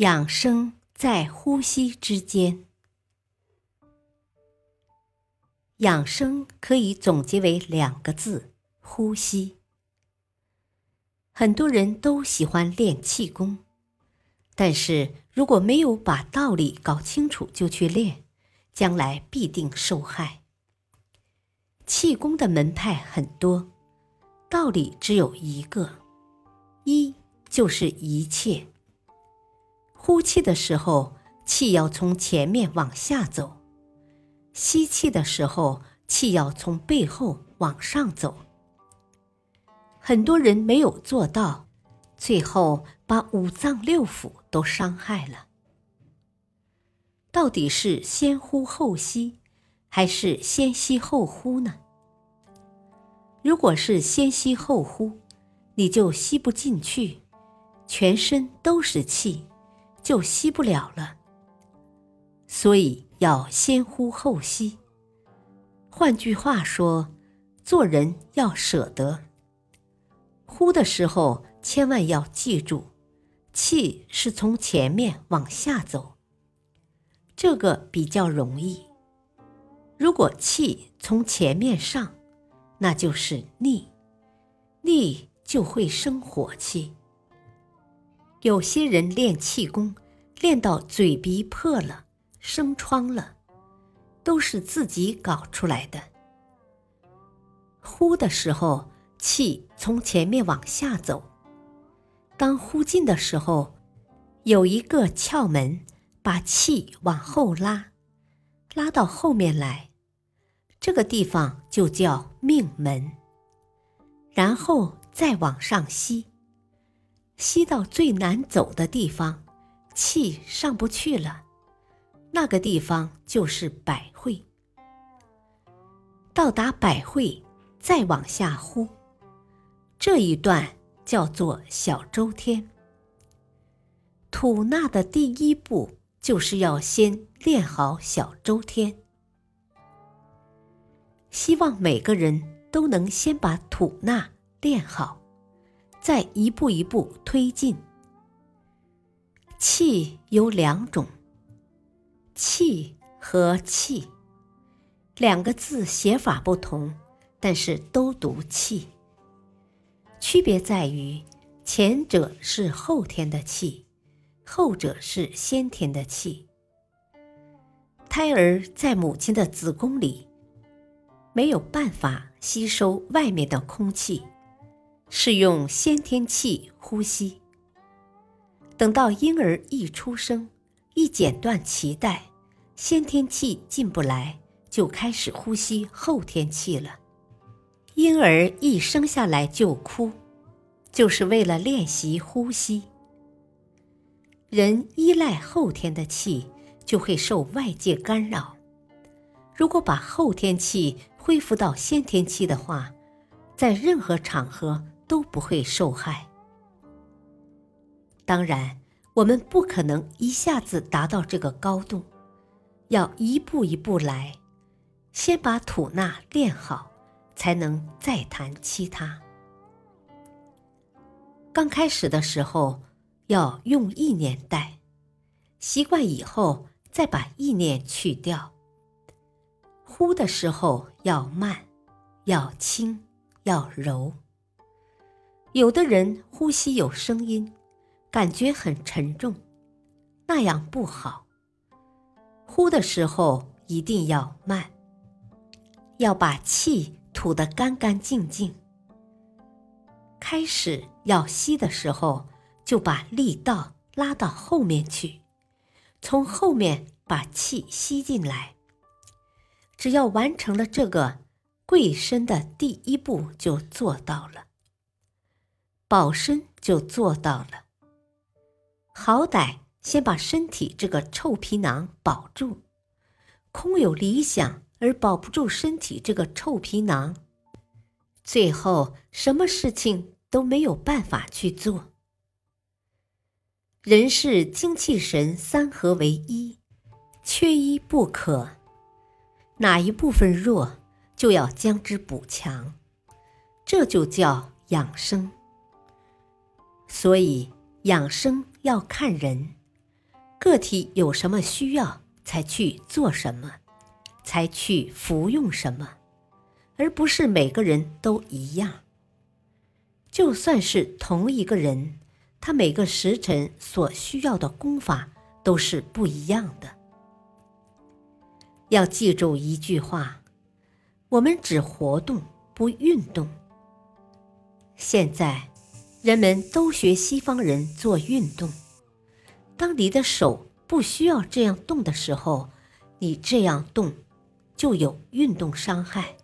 养生在呼吸之间。养生可以总结为两个字：呼吸。很多人都喜欢练气功，但是如果没有把道理搞清楚就去练，将来必定受害。气功的门派很多，道理只有一个：一就是一切。呼气的时候，气要从前面往下走；吸气的时候，气要从背后往上走。很多人没有做到，最后把五脏六腑都伤害了。到底是先呼后吸，还是先吸后呼呢？如果是先吸后呼，你就吸不进去，全身都是气。就吸不了了，所以要先呼后吸。换句话说，做人要舍得。呼的时候，千万要记住，气是从前面往下走，这个比较容易。如果气从前面上，那就是逆，逆就会生火气。有些人练气功，练到嘴鼻破了、生疮了，都是自己搞出来的。呼的时候，气从前面往下走；当呼进的时候，有一个窍门，把气往后拉，拉到后面来，这个地方就叫命门。然后再往上吸。吸到最难走的地方，气上不去了，那个地方就是百会。到达百会，再往下呼，这一段叫做小周天。吐纳的第一步就是要先练好小周天。希望每个人都能先把吐纳练好。再一步一步推进。气有两种，气和气两个字写法不同，但是都读气。区别在于，前者是后天的气，后者是先天的气。胎儿在母亲的子宫里，没有办法吸收外面的空气。是用先天气呼吸。等到婴儿一出生，一剪断脐带，先天气进不来，就开始呼吸后天气了。婴儿一生下来就哭，就是为了练习呼吸。人依赖后天的气，就会受外界干扰。如果把后天气恢复到先天气的话，在任何场合。都不会受害。当然，我们不可能一下子达到这个高度，要一步一步来，先把吐纳练好，才能再谈其他。刚开始的时候，要用意念带，习惯以后再把意念去掉。呼的时候要慢，要轻，要柔。有的人呼吸有声音，感觉很沉重，那样不好。呼的时候一定要慢，要把气吐得干干净净。开始要吸的时候，就把力道拉到后面去，从后面把气吸进来。只要完成了这个跪身的第一步，就做到了。保身就做到了。好歹先把身体这个臭皮囊保住。空有理想而保不住身体这个臭皮囊，最后什么事情都没有办法去做。人是精气神三合为一，缺一不可。哪一部分弱，就要将之补强，这就叫养生。所以养生要看人，个体有什么需要。才去做什么，才去服用什么，而不是每个人都一样。就算是同一个人，他每个时辰所需要的功法都是不一样的。要记住一句话：我们只活动不运动。现在人们都学西方人做运动，当你的手。不需要这样动的时候，你这样动就有运动伤害；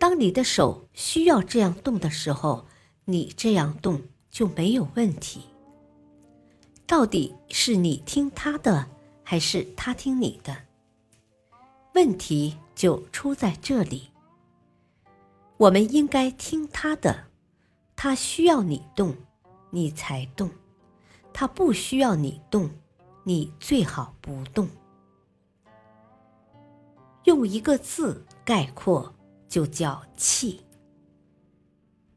当你的手需要这样动的时候，你这样动就没有问题。到底是你听他的，还是他听你的？问题就出在这里。我们应该听他的，他需要你动，你才动。他不需要你动，你最好不动。用一个字概括，就叫气。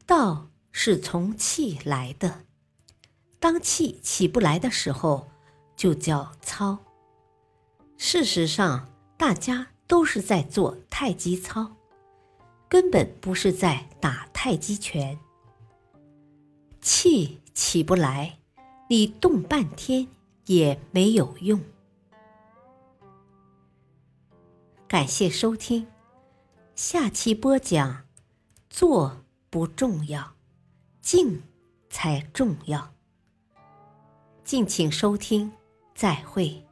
道是从气来的，当气起不来的时候，就叫操。事实上，大家都是在做太极操，根本不是在打太极拳。气起不来。你动半天也没有用。感谢收听，下期播讲：坐不重要，静才重要。敬请收听，再会。